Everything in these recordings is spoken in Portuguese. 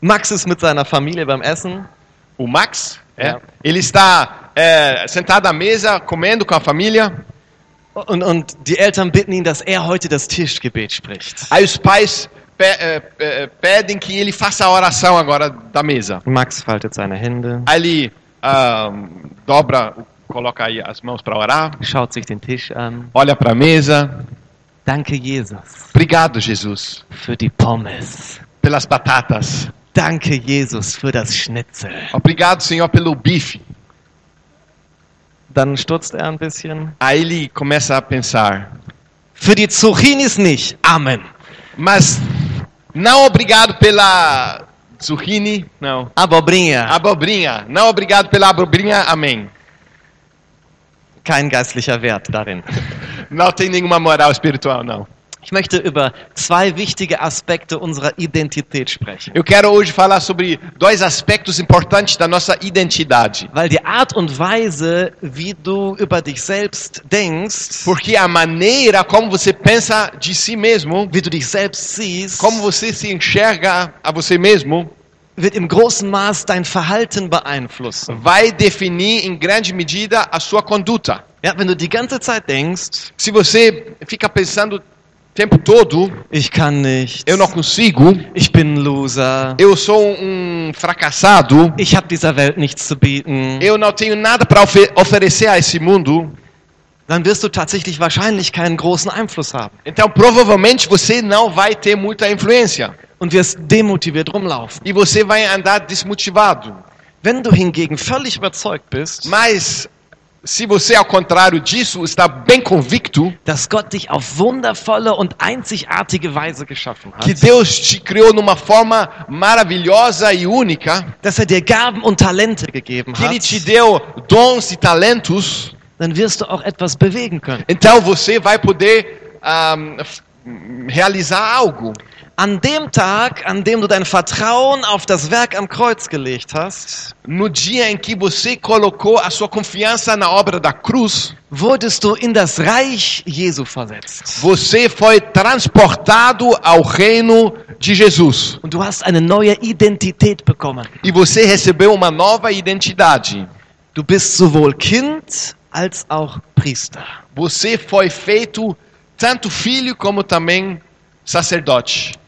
Max ist mit seiner Familie beim Essen. O Max, é, ele está é, sentado à mesa, comendo com a família. Und, und die Eltern bitten ihn, dass er heute das Tischgebet spricht. Aí os pais pe- é, pedem que ele faça a oração agora da mesa. Max faltet seine Hände, Aí ele ah, dobra, coloca aí as mãos para orar, schaut sich den Tisch an. olha para a mesa. Danke, Jesus, Obrigado, Jesus, für die Pommes. pelas batatas. Danke, Jesus, für das Schnitzel. Obrigado, Senhor, pelo bife. Dann stutzt er ein bisschen. Aí ele começa a pensar, Für die Zucchinis nicht. Amen. mas não obrigado pela zucchini, não. Abobrinha. Abobrinha, não obrigado pela abobrinha, amém. Kein geistlicher Wert darin. Não tem nenhuma moral espiritual, não. Ich möchte über zwei wichtige Aspekte unserer Identität sprechen. Eu quero hoje falar sobre dois aspectos importantes da nossa identidade. Weil die Art und Weise, wie du über dich selbst denkst, Porque a maneira como você pensa de si mesmo, wie du dich selbst siehst, como você se enxerga a você mesmo, wird im großen Maß dein Verhalten beeinflussen. vai definir em grande medida a sua conduta. Ja, wenn du die ganze Zeit denkst, Se você fica pensando tempo todo, ich kann nicht, eu não consigo, ich bin ein Loser, eu sou um fracassado, ich habe dieser Welt nichts zu bieten, eu não tenho nada para ofe oferecer a esse mundo, dann wirst du tatsächlich wahrscheinlich keinen großen Einfluss haben. Então provavelmente você não vai ter muita influência. Und wirst demotiviert rumlaufen. e você vai andar desmotivado. Wenn du hingegen völlig überzeugt bist, Mas se você, ao contrário disso, está bem convicto dass Gott dich auf wundervolle und einzigartige Weise geschaffen que hat, Deus te criou numa forma maravilhosa e única, dass er dir Gaben und Talente gegeben que Ele hat, te deu dons e talentos, dann wirst du auch etwas bewegen können. então você vai poder ahm, f- realizar algo. An dem Tag, an dem du dein Vertrauen auf das Werk am Kreuz gelegt hast, No dia em que você colocou a sua confiança na obra da cruz, wurdest du in das Reich Jesu versetzt. você foi transportado ao reino de Jesus. Und du hast eine neue Identität bekommen. E você recebeu uma nova identidade. Du bist sowohl Kind als auch Priester. Você foi feito tanto filho como também sacerdote.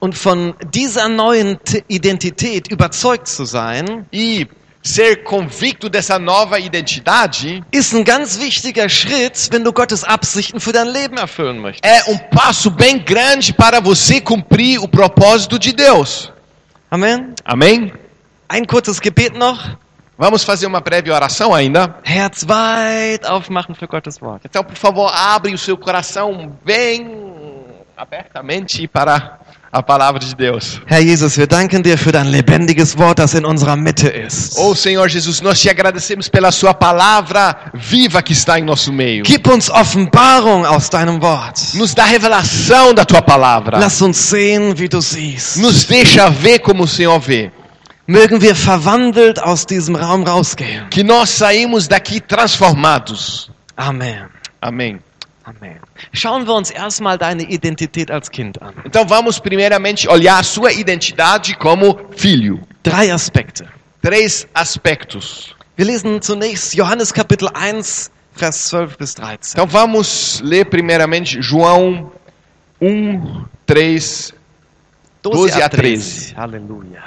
Und von dieser neuen Identität überzeugt zu sein, E ser convicto dessa nova identidade ist ein ganz wichtiger Schritt, wenn du Gottes Absichten für dein Leben erfüllen möchtest. é um passo bem grande para você cumprir o propósito de Deus. Amen. Amém? Ein kurzes Gebet noch. Vamos fazer uma breve oração ainda. Herz weit aufmachen für Gottes Wort. Então, por favor, abre o seu coração bem abertamente para a palavra de Deus. Herr Jesus, wir danken dir für dein lebendiges Wort, das in unserer Mitte ist. Oh Senhor Jesus, nós te agradecemos pela sua palavra viva que está em nosso meio. Gib uns Offenbarung aus deinem Wort. Nos dá revelação da tua palavra. Lass uns sehen, wie du siehst. Nos deixa ver como o Senhor vê. Mögen wir verwandelt aus diesem Raum rausgehen. Que nós saímos daqui transformados. Amen. Amém. Amen. Schauen wir uns erstmal deine Identität als Kind an. Então vamos primeiramente olhar a sua identidade como filho. Drei Aspekte. Três aspectos. Wir lesen zunächst Johannes Kapitel 1, Vers 12 bis 13. Então vamos ler primeiramente João 1, 3. 12 a 13. Halleluja.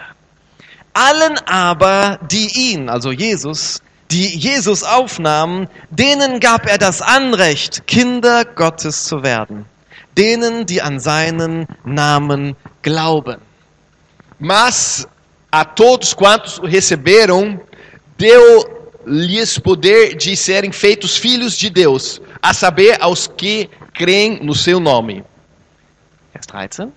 Allen aber, die ihn, also Jesus, die Jesus aufnahmen, denen gab er das Anrecht, Kinder Gottes zu werden. Denen, die an seinen Namen glauben. Mas a todos quantos o receberam, deu-lhes poder de serem feitos filhos de Deus, a saber, aos que creem no seu nome. Vers 13.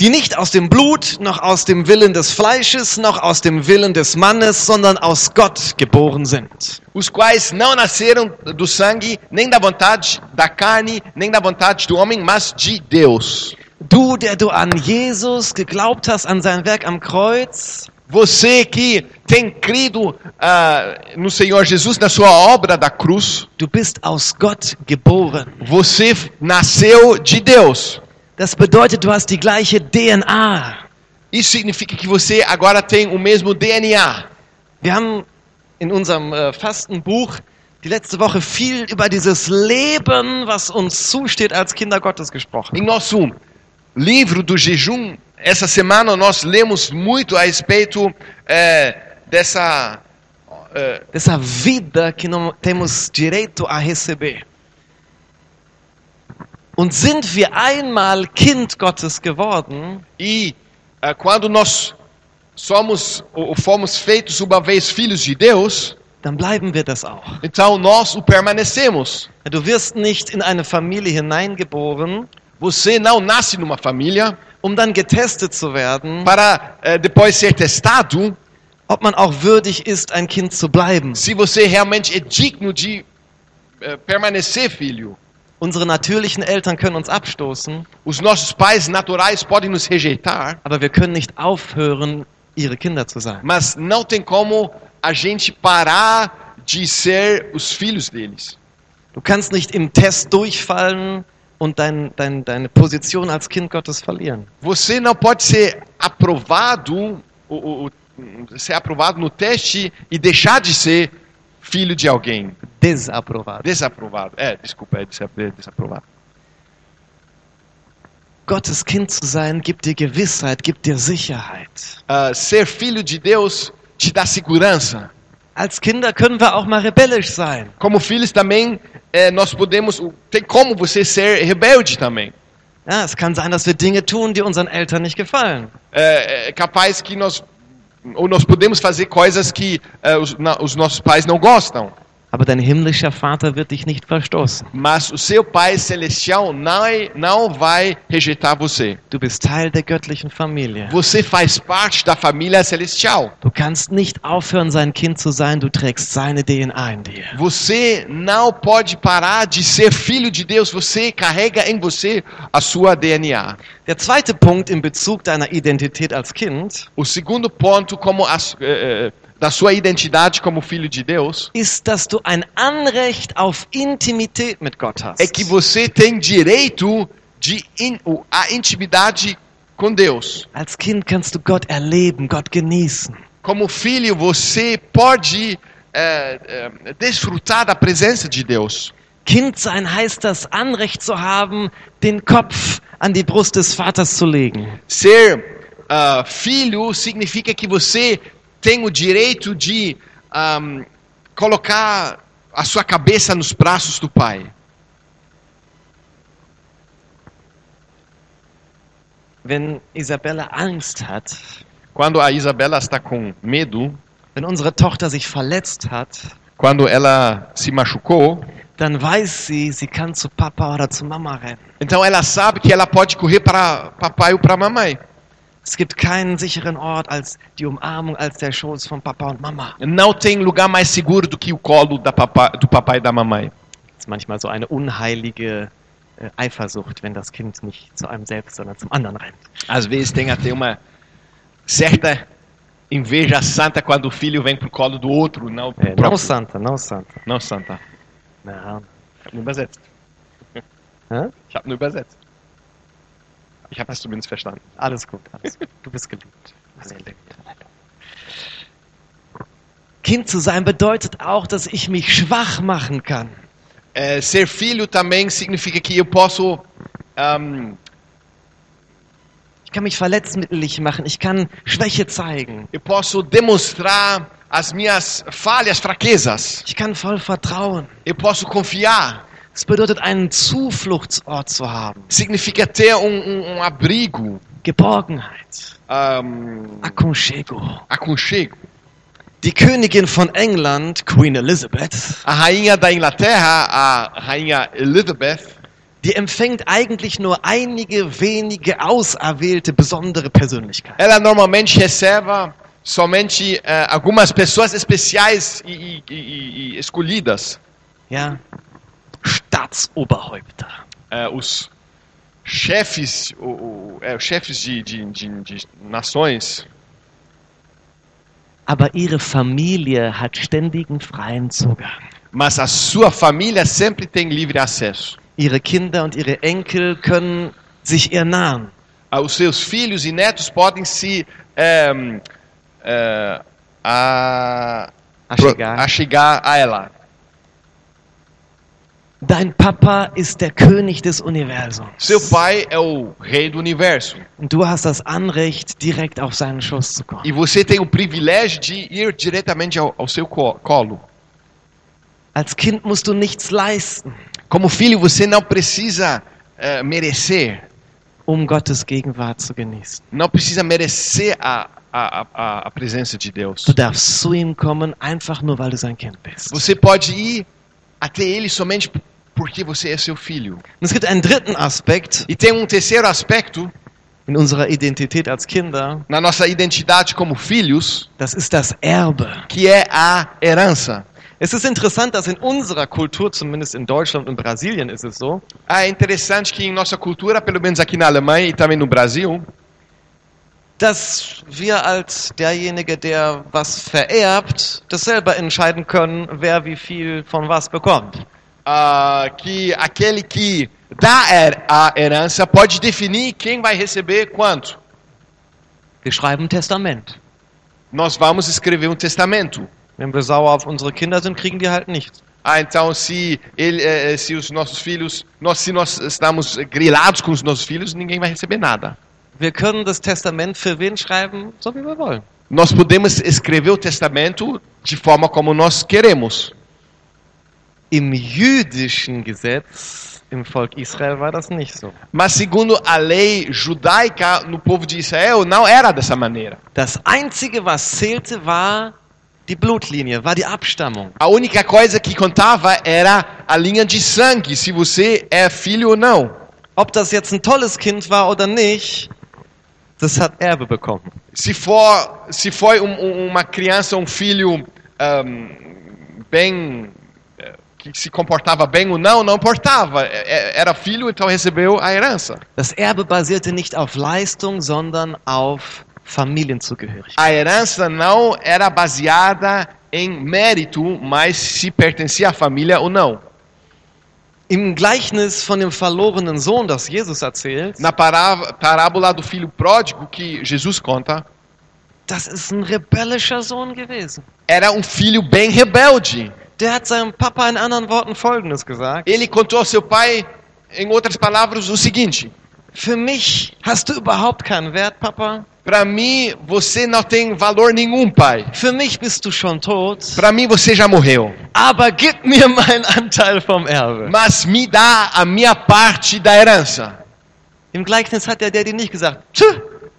Die nicht aus dem Blut, noch aus dem Willen des Fleisches, noch aus dem Willen des Mannes, sondern aus Gott geboren sind. Os quais não nasceram do sangue, nem da vontade da carne, nem da vontade do homem, mas de Deus. Du, der du an Jesus geglaubt hast, an sein Werk am Kreuz, Você que tem crido ah, no Senhor Jesus, na sua obra da cruz, du bist aus Gott geboren. você nasceu de Deus. Das bedeutet, du hast die gleiche DNA. Isso significa que você agora tem o mesmo DNA. Wir haben in unserem äh, Fastenbuch die letzte Woche viel über dieses Leben, was uns zusteht als Kinder Gottes gesprochen. Em nosso livro do jejum, essa semana nós lemos muito a respeito é, dessa é, Dessa vida que não temos direito a receber. Und sind wir einmal Kind Gottes geworden, e é, quando nós somos ou fomos feitos uma vez filhos de Deus, dann bleiben wir das auch. então nós o permanecemos. Du wirst nicht in eine Familie hineingeboren, Você não nasce numa família um dann getestet zu werden, para é, depois ser testado ob man auch würdig ist, ein Kind zu bleiben. se você realmente é digno de é, permanecer filho. Unsere natürlichen Eltern können uns abstoßen, Os nossos pais naturais podem nos rejeitar, aber wir können nicht aufhören, ihre Kinder zu sein. mas não tem como a gente parar de ser os filhos deles. Du kannst nicht im Test durchfallen und dein, dein, deine Position als Kind Gottes verlieren. Você não pode ser aprovado, o- o- ser aprovado no teste e deixar de ser filho de alguém. Desapprobat. Desaprovado. É, desculpa, é é desaprovado. Gottes Kind zu sein, gibt dir Gewissheit, gibt dir Sicherheit. Ah, ser filho de Deus te dá segurança. Als Kinder können wir auch mal rebellisch sein. Como filhos também, é, nós podemos. Tem como você ser rebelde também. Ja, es kann sein, dass wir Dinge tun, die unseren Eltern nicht gefallen. É, é capaz que nós. Ou nós podemos fazer coisas que é, os, na- os nossos pais não gostam. Aber dein himmlischer Vater wird dich nicht verstoßen. Mas o seu pai celestial não, não vai rejeitar você. Du bist Teil der göttlichen Familie. Você faz parte da família celestial. Du kannst nicht aufhören, sein Kind zu sein, du trägst seine DNA in dir. Você não pode parar de ser filho de Deus. Você carrega em você a sua DNA. Der zweite Punkt in Bezug deiner Identität als Kind O segundo ponto, como as- eh, eh, da sua identidade como filho de Deus, ist, dass du ein Anrecht auf Intimität mit Gott hast. é que você tem direito de in- a intimidade com Deus. Als Kind kannst du Gott erleben, Gott genießen. Como filho, você pode eh, eh, desfrutar da presença de Deus. Kind sein heißt das Anrecht zu haben, den Kopf an die Brust des Vaters zu legen. Ser ah, filho significa que você tem o direito de ahm, colocar a sua cabeça nos braços do Pai. Wenn Isabella Angst hat, Quando a Isabela está com medo, wenn unsere Tochter sich verletzt hat, quando ela se machucou, dann weiß sie, sie kann zu Papa oder zu Mama rennen. então ela sabe que ela pode correr para papai ou para mamãe. Es gibt keinen sicheren Ort als die Umarmung, als der Schoß von Papa und Mama. Não tem lugar mais seguro do que o colo da papa, do papai e da mamãe. Das ist manchmal so eine unheilige äh, Eifersucht, wenn das Kind nicht zu einem selbst, sondern zum anderen rennt. Às vezes tem até uma certa inveja santa quando o filho vem pro colo do outro, não pro no próprio. Santa, no Santa. Não, Santa. Ja. Ich habe nur übersetzt. Hä? Ich habe nur übersetzt. Ich habe es zumindest verstanden. Alles gut, alles gut. Du bist geliebt. Sehr geliebt. Kind zu sein bedeutet auch, dass ich mich schwach machen kann. É, ser filho também significa que eu posso ahm, Ich kann mich verletzlich machen. Ich kann Schwäche zeigen. eu posso demonstrar as minhas falhas, fraquezas. Ich kann voll vertrauen. Eu posso confiar. Es bedeutet, einen Zufluchtsort zu haben. Significa ter um, um- um abrigo, Geborgenheit. ahm, Aconchego. aconchego. Die Königin von England, Queen Elizabeth, A rainha da Inglaterra, a rainha Elizabeth, die empfängt eigentlich nur einige wenige auserwählte besondere Persönlichkeiten. ela normalmente recebe somente eh, algumas pessoas especiais e, e- e- e escolhidas. Ja, Staatsoberhäupter. Eh, os chefes, o, o- é, os chefes de, de- de- de nações, Aber ihre Familie hat ständigen freien Zugang. mas a sua família sempre tem livre acesso. Ihre Kinder und ihre Enkel können sich ihr nahen. Ah, Os seus filhos e netos podem se é, é, a, Achegar. pro- achegar a ela. Dein Papa ist der König des Universums. Seu pai é o rei do universo. Und du hast das Anrecht, direkt auf seinen Schoß zu kommen. E você tem o privilégio de ir diretamente ao, ao seu co- colo. Als Kind musst du nichts leisten, Como filho, você não precisa é, merecer. um Gottes Gegenwart zu genießen. Não precisa merecer a, a, a, a presença de Deus. Du darfst zu ihm kommen, einfach nur, weil du sein Kind bist. Você pode ir até ele somente porque você é seu filho. Und es gibt einen dritten Aspekt E tem um terceiro aspecto in unserer Identität als Kinder, na nossa identidade como filhos, das ist das Erbe. que é a herança. Es ist interessant, dass in unserer Kultur, zumindest in Deutschland und Brasilien ist es so, Ah, é interessante que em nossa cultura, pelo menos aqui na Alemanha e também no Brasil, dass wir als derjenige, der was vererbt, das selber entscheiden können, wer wie viel von was bekommt. Ah, que aquele que dá a herança pode definir quem vai receber quanto. Wir schreiben ein Testament. Nós vamos escrever um testamento. Wenn wir sauer auf unsere Kinder sind, kriegen die halt nichts. Ah, então se ele, eh, eh, se os nossos filhos, nós, se nós estamos grilados com os nossos filhos, ninguém vai receber nada. Wir können das Testament für wen schreiben, so wie wir wollen. Nós podemos escrever o testamento de forma como nós queremos. Im jüdischen Gesetz, im Volk Israel, war das nicht so. Mas segundo a lei judaica no povo de Israel, não era dessa maneira. Das Einzige, was zählte, war die Blutlinie, war die Abstammung. A única coisa que contava era a linha de sangue, se você é filho ou não. Ob das jetzt ein tolles Kind war oder nicht, das hat Erbe bekommen. Se for, se foi um- um- uma criança, um filho ahm, bem que se comportava bem ou não, não importava. É- é- Era filho, então recebeu a herança. Das Erbe basierte nicht auf Leistung, sondern auf Familienzugehörigkeit. A herança não era baseada em mérito, mas se pertencia à família ou não. Im Gleichnis von dem verlorenen Sohn, das Jesus erzählt, Na pará- parábola do filho pródigo que Jesus conta, das ist ein rebellischer Sohn gewesen. era um filho bem rebelde. Der hat seinem Papa in anderen Worten Folgendes gesagt. Ele contou ao seu pai, em outras palavras, o seguinte: Für mich hast du überhaupt keinen Wert, Papa. Para mim, você não tem valor nenhum, pai. Für mich bist du schon tot. Para mim, você já morreu. Aber gib mir meinen Anteil vom Erbe. Mas me dá a minha parte da herança. Im Gleichnis hat der Daddy nicht gesagt,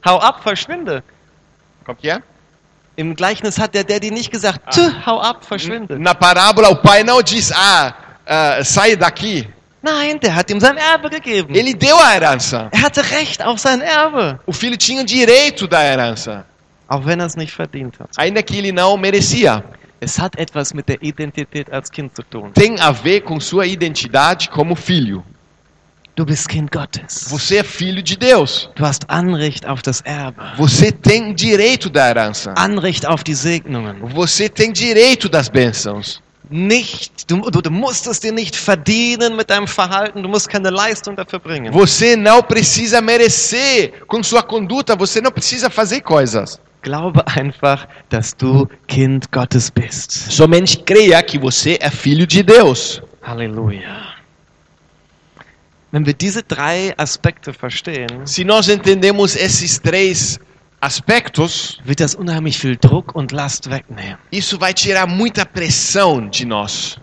hau ab, verschwinde. É? Im Gleichnis hat der Daddy nicht gesagt, Tschö, hau ab, verschwinde. Na parábola, o pai não diz, ah, ah, sai daqui. Nein, der hat ihm sein Erbe gegeben. Ele deu a herança. Er hatte Recht auf sein Erbe, O filho tinha direito da herança, auch wenn er es nicht verdient hat. ainda que ele não merecia. Es hat etwas mit der Identität als Kind zu tun. Tem a ver com sua identidade como filho. Du bist Kind Gottes. Você é filho de Deus. Du hast Anrecht auf das Erbe, Você tem direito da herança. Anrecht auf die Segnungen. Você tem direito das bênçãos. Nicht, du, du, du musst es dir nicht verdienen mit deinem Verhalten, du musst keine Leistung dafür bringen. Você não precisa merecer com sua conduta, você não precisa fazer coisas. Glaube einfach, dass du Kind Gottes bist. Somente creia que você é filho de Deus. Halleluja. Wenn wir diese drei Aspekte verstehen, Se nós entendemos esses três aspectos, wird das unheimlich viel Druck und Last wegnehmen. isso vai tirar muita pressão de nós.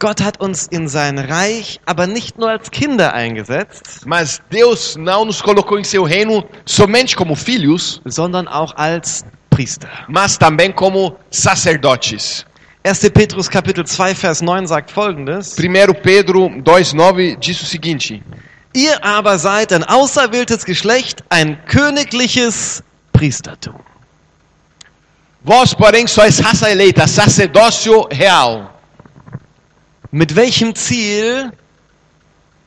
Gott hat uns in sein Reich aber nicht nur als Kinder eingesetzt, Mas Deus não nos colocou em seu reino somente como filhos, sondern auch als Priester. mas também como sacerdotes. 1. Petrus Kapitel 2 Vers 9 sagt folgendes: 1 Pedro 2,9 diz o seguinte: Ihr aber seid ein auserwähltes Geschlecht, ein königliches Priestertum. Vós, porém, sois raça eleita, sacerdócio real. Mit welchem Ziel?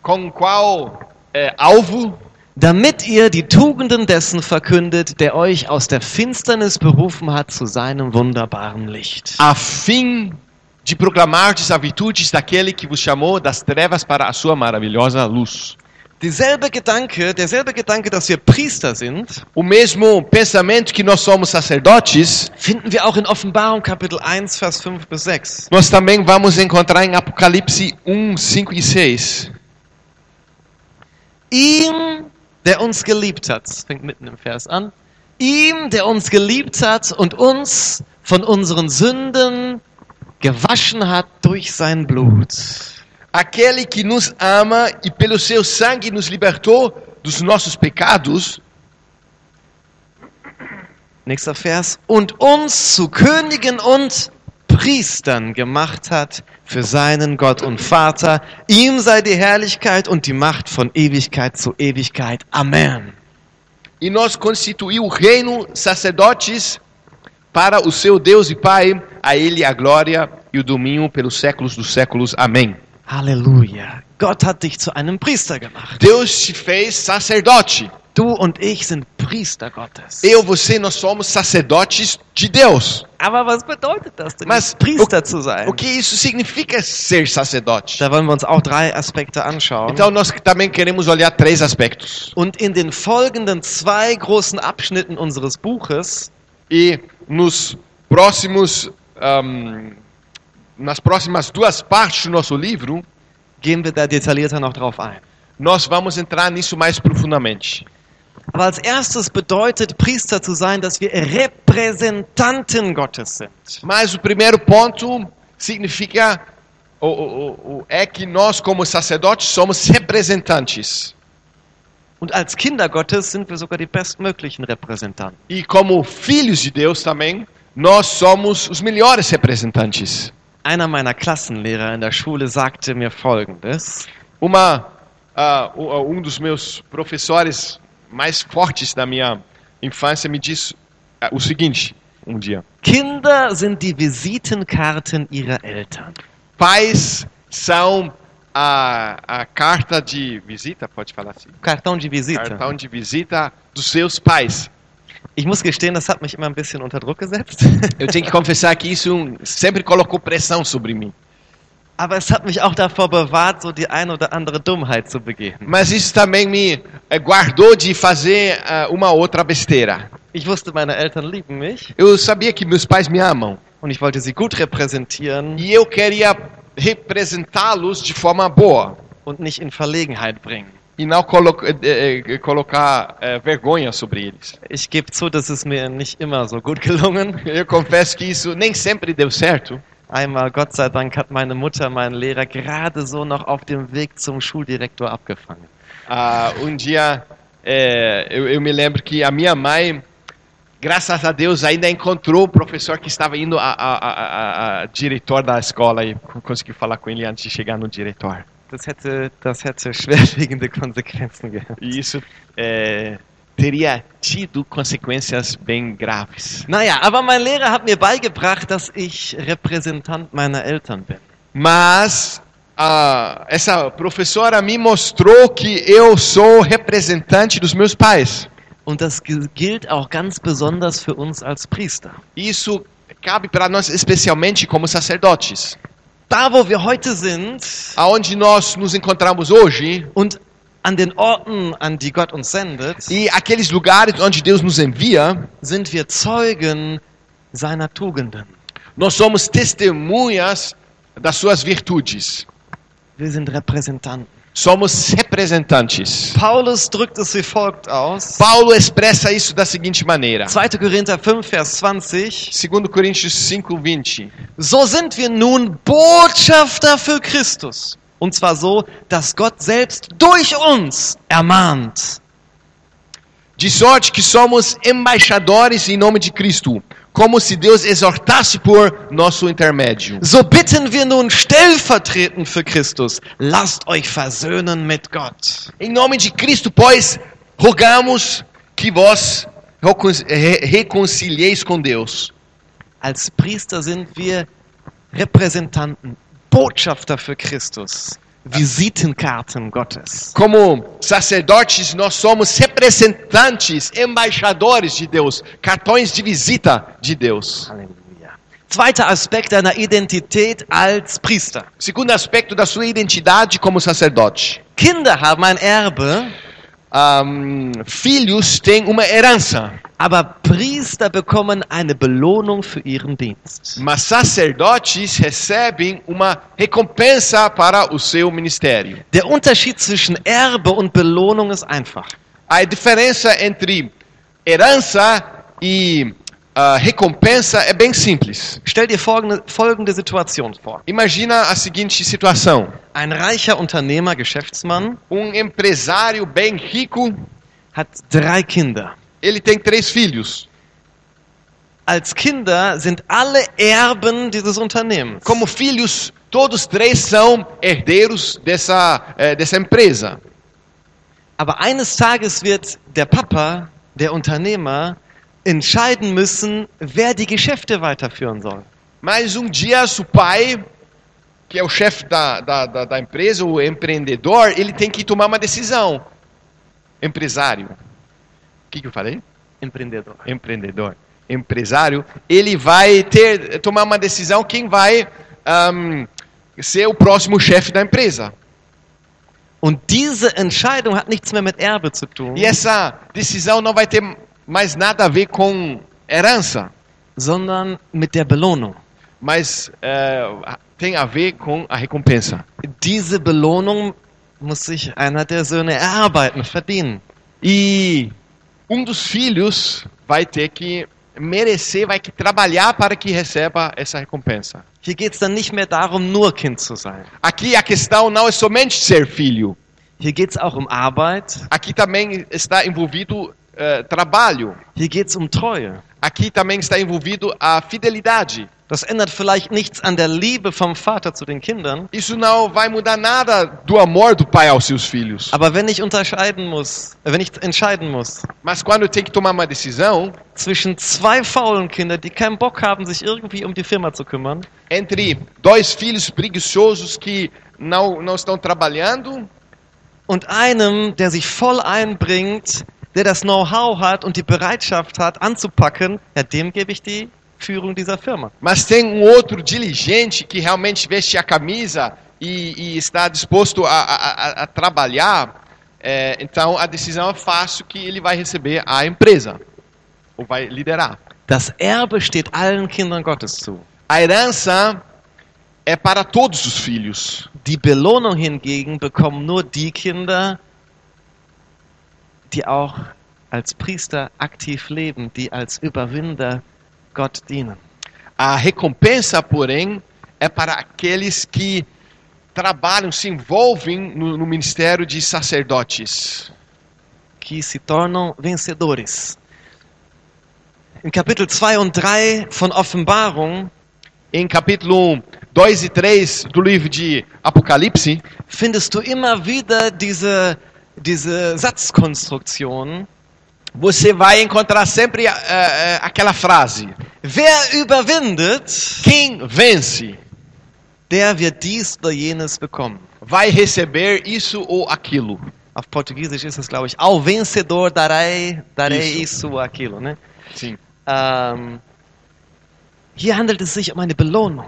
Com qual é, alvo? Damit ihr die Tugenden dessen verkündet, der euch aus der Finsternis berufen hat zu seinem wunderbaren Licht. A fim de proclamar as virtudes daquele que vos chamou das trevas para a sua maravilhosa luz. Dieselbe Gedanke, derselbe Gedanke, dass wir Priester sind, O mesmo pensamento que nós somos sacerdotes, finden wir auch in Offenbarung Kapitel 1, Vers 5 bis 6. nós também vamos encontrar em Apocalipse 1, 5 e 6. Ihm, der uns geliebt hat, das fängt mitten im Vers an, ihm, der uns geliebt hat und uns von unseren Sünden gewaschen hat durch sein Blut. Aquele que nos ama e pelo seu sangue nos libertou dos nossos pecados, Nächster Vers. Und uns zu Königen und Priestern gemacht hat für seinen Gott und Vater. Ihm sei die Herrlichkeit und die Macht von Ewigkeit zu Ewigkeit. Amen. e nos constituiu o reino sacerdotes para o seu Deus e Pai, a ele a glória e o domínio pelos séculos dos séculos. Amém. Halleluja. Gott hat dich zu einem Priester gemacht. Deus te fez sacerdote. Du und ich sind Priester Gottes. Eu, você, nós somos sacerdotes de Deus. Aber was bedeutet das denn, Was- Priester zu sein? O que isso significa ser sacerdote? Da wollen wir uns auch drei Aspekte anschauen. Então nós também queremos olhar três aspectos. Und in den folgenden zwei großen Abschnitten unseres Buches E nos próximos, ahm, nas próximas duas partes do nosso livro, gehen wir da detaillierter noch drauf ein. nós vamos entrar nisso mais profundamente. Aber als erstes bedeutet Priester zu sein, dass wir Repräsentanten Gottes sind. Mas o primeiro ponto significa o, o, o, é que nós, como sacerdotes, somos representantes. Und als Kinder Gottes sind wir sogar die bestmöglichen Repräsentanten. E como filhos de Deus também, nós somos os melhores representantes. Einer meiner Klassenlehrer in der Schule sagte mir Folgendes. Uma, ah, u- um dos meus professores mais fortes da minha infância me disse ah, o seguinte, um dia. Kinder sind die Visitenkarten ihrer Eltern. Pais são a, a carta de visita, pode falar assim? Cartão de visita. Cartão de visita dos seus pais. Ich muss gestehen, das hat mich immer ein bisschen unter Druck gesetzt. Eu tenho que confessar que isso sempre colocou pressão sobre mim. Aber es hat mich auch davor bewahrt, so die ein oder andere Dummheit zu begehen. Mas isso também me eh, guardou de fazer ah, uma outra besteira. Ich wusste, meine Eltern lieben mich Eu sabia que meus pais me amam und ich wollte sie gut repräsentieren e eu queria representá-los de forma boa und nicht in Verlegenheit bringen. E não colo eh, eh, colocar eh, vergonha sobre eles. Ich gebe zu, das ist mir nicht immer so gut gelungen. Eu confesso que isso nem sempre deu certo. Einmal, Gott sei Dank, hat meine Mutter meinen Lehrer gerade so noch auf dem Weg zum Schuldirektor abgefangen. Ah, um dia eh, eu, eu me lembro que a minha mãe, graças a Deus, ainda encontrou o professor que estava indo a, a, a, a- diretor da escola e conseguiu falar com ele antes de chegar no diretor. Das hätte, das hätte schwerwiegende Konsequenzen gehabt. Isso eh, teria tido consequências bem graves. Naja, aber mein Lehrer hat mir beigebracht, dass ich Repräsentant meiner Eltern bin. Mas ah, essa professora me mostrou que eu sou representante dos meus pais. Und das gi- gilt auch ganz besonders für uns als Priester. Isso cabe para nós especialmente como sacerdotes. Da, wo wir heute sind Aonde nós nos encontramos hoje und an den Orten, an die Gott uns sendet, e aqueles lugares onde Deus nos envia, sind wir Zeugen seiner Tugenden. nós somos testemunhas das suas virtudes. Wir sind Repräsentanten. Somos representantes. Paulus drückt es wie folgt aus. Paulo expressa isso da seguinte maneira. 2. Korinther 5, Vers 20. 2 Coríntios 5:20. So sind wir nun Botschafter für Christus. Und zwar so, dass Gott selbst durch uns ermahnt. De sorte que somos embaixadores em nome de Cristo, como se Deus exortasse por nosso intermédio. So bitten wir nun stellvertretend für Christus. Lasst euch versöhnen mit Gott. Em nome de Cristo, pois, rogamos que vós recon- re- reconcilieis com Deus. Als Priester sind wir Repräsentanten, Botschafter für Christus, Visitenkarten Gottes. Como sacerdotes, nós somos representantes, embaixadores de Deus, cartões de visita de Deus. Halleluja. Zweiter Aspekt deiner Identität als Priester. Segundo aspecto da sua identidade como sacerdote. Kinder haben ein Erbe, Ahm, filhos têm uma herança, aber Priester bekommen eine Belohnung für ihren Dienst. mas sacerdotes recebem uma recompensa para o seu ministério. Der Unterschied zwischen Erbe und Belohnung ist einfach. A diferença entre herança e ah, recompensa é bem simples. Stell dir folgende, folgende Situation vor. Imagina a seguinte situação: Ein reicher Unternehmer, Geschäftsmann, um empresário bem rico, hat drei Kinder. Ele tem três filhos. Als Kinder sind alle Erben dieses Unternehmens. Como filhos, todos três são herdeiros dessa, eh, dessa empresa. Aber eines Tages wird der Papa, der Unternehmer, entscheiden müssen, wer die Geschäfte weiterführen soll. Mas um dia, o pai, que é o chefe da, da, da, da empresa, o empreendedor, ele tem que tomar uma decisão. Empresário. O que, que eu falei? Empreendedor. Empreendedor. Empresário. Ele vai ter tomar uma decisão quem vai ahm, ser o próximo chefe da empresa. Und diese Entscheidung hat nichts mehr mit Erbe zu tun, E essa decisão não vai ter mais nada a ver com herança, sondern mit der Belohnung. mas eh, tem a ver com a recompensa. Diese Belohnung muss sich einer der Söhne erarbeiten, verdienen. E um dos filhos vai ter que merecer, vai que trabalhar para que receba essa recompensa. Hier geht es dann nicht mehr darum, nur Kind zu sein. Aqui a questão não é somente ser filho. Hier geht es auch um Arbeit, Aqui também está envolvido eh, trabalho. hier geht es um Treue. Aqui também está envolvido a fidelidade. Das ändert vielleicht nichts an der Liebe vom Vater zu den Kindern, Isso não vai mudar nada do amor do pai aos seus filhos. aber wenn ich unterscheiden muss, äh, wenn ich entscheiden muss Mas quando tem que tomar uma decisão zwischen zwei faulen Kindern, die keinen Bock haben, sich irgendwie um die Firma zu kümmern, entre dois filhos preguiçosos que não, não estão trabalhando und einem, der sich voll einbringt, der das Know-how hat und die Bereitschaft hat, anzupacken, ja, dem gebe ich die Führung dieser Firma. Mas tem um outro diligente que realmente veste a camisa e, e está disposto a, a- a- trabalhar. é, então a decisão é fácil que ele vai receber a empresa ou vai liderar. Das Erbe steht allen Kindern Gottes zu. A herança é para todos os filhos. Die Belohnung hingegen bekommen nur die Kinder, die auch als Priester aktiv leben, die als Überwinder Gott dienen. A recompensa, porém, é para aqueles que trabalham, se envolvem no, no ministério de sacerdotes. que se tornam vencedores. In Kapitel 2 und 3 von Offenbarung Em capítulo 2 e 3 do livro de Apocalipse, findest du immer wieder diese, diese Satzkonstruktion. você vai encontrar sempre eh, eh, aquela frase: Wer überwindet, Quem vence der wird dies oder jenes bekommen. vai receber isso ou aquilo. Auf Portugiesisch ist es, glaube ich, ao vencedor darei, darei Isso. ou aquilo. Ne? Sim. Ähm, hier handelt es sich um eine Belohnung.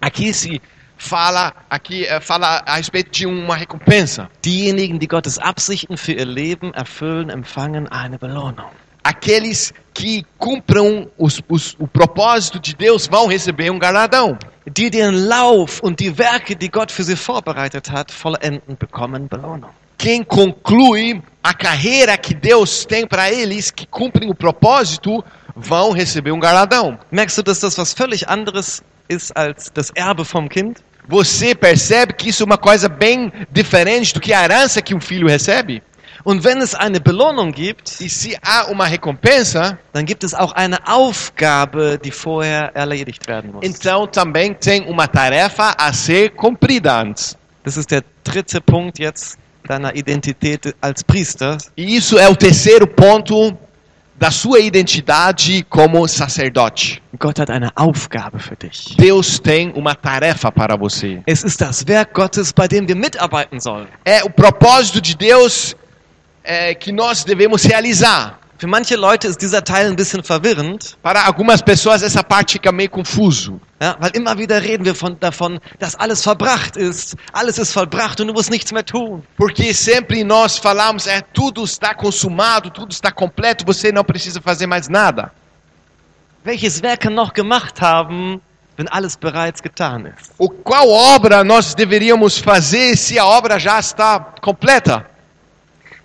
Aqui se fala, aqui eh, fala a respeito de uma recompensa. Diejenigen, die Gottes Absichten für ihr Leben erfüllen, empfangen eine Belohnung. Aqueles que cumpram os- os- o propósito de Deus vão receber um galardão. Die den Lauf und die Werke, die Gott für sie vorbereitet hat, vollenden, bekommen Belohnung. Quem conclui a carreira que Deus tem para eles, que cumprem o propósito, vão receber um galardão. Merkst du, dass das was völlig anderes ist als das Erbe vom Kind? Você percebe que isso é uma coisa bem diferente do que a herança que um filho recebe? Und wenn es eine Belohnung gibt, E se há uma recompensa, dann gibt es auch eine Aufgabe, die vorher erledigt werden muss. então também tem uma tarefa a ser cumprida antes. Das ist der dritte Punkt jetzt deiner Identität als Priester. E isso é o terceiro ponto da sua identidade como sacerdote. Gott hat eine Aufgabe für dich. Deus tem uma tarefa para você. Es ist das Werk Gottes, bei dem wir mitarbeiten sollen. É o propósito de Deus é, que nós devemos realizar. Für manche Leute ist dieser Teil ein bisschen verwirrend, Para algumas pessoas essa parte fica meio confuso. ja, weil immer wieder reden wir von, davon, dass alles verbracht ist. Alles ist vollbracht und du musst nichts mehr tun. Porque sempre nós falamos, é tudo está consumado, tudo está completo, você não precisa fazer mais nada. Welches Werk kann noch gemacht haben, wenn alles bereits getan ist? O qual obra nós deveríamos fazer se a obra já está completa?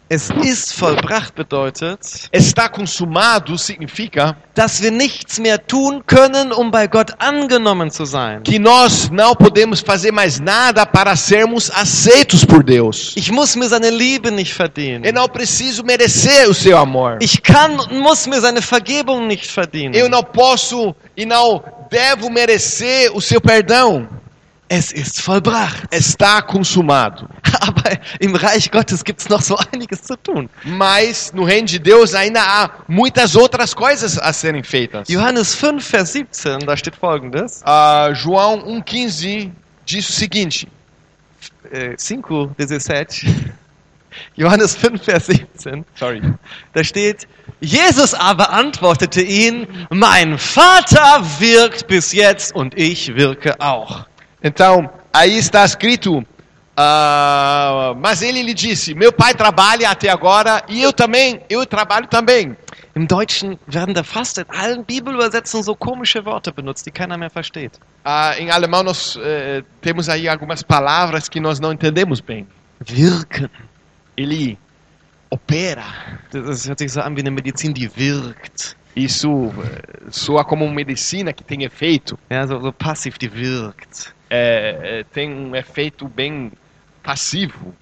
Es ist vollbracht bedeutet, Está consumado significa dass wir nichts mehr tun können, um bei Gott angenommen zu sein. que nós não podemos fazer mais nada para sermos aceitos por Deus. Ich muss mir seine Liebe nicht verdienen. Eu não preciso merecer o seu amor. Ich kann und muss mir seine Vergebung nicht verdienen. Eu não posso e não devo merecer o seu perdão. Es ist vollbracht. Está consumado. Aber im Reich Gottes gibt es noch so einiges zu tun. Mas no reino de Deus ainda há muitas outras coisas a serem feitas. Johannes 5, Vers 17, da steht folgendes. Ah, João 1,15 diz o seguinte: Äh, 5, 17. Johannes 5, Vers 17. Sorry. Da steht, Jesus aber antwortete ihn, mein Vater wirkt bis jetzt und ich wirke auch. Então, aí está escrito. ah, mas ele lhe disse: Meu pai trabalha até agora e eu também, eu trabalho também. Im Deutschen werden da fast in allen Bibelübersetzungen so komische Worte benutzt, die keiner mehr versteht. Ah, em alemão nós eh, temos aí algumas palavras que nós não entendemos bem. Wirken. Ele opera. Das, das hört sich so an wie eine Medizin, die wirkt. Isso eh, soa como uma medicina que tem efeito. Ja, so, so passiv, die wirkt. É, é, tem um efeito bem passivo.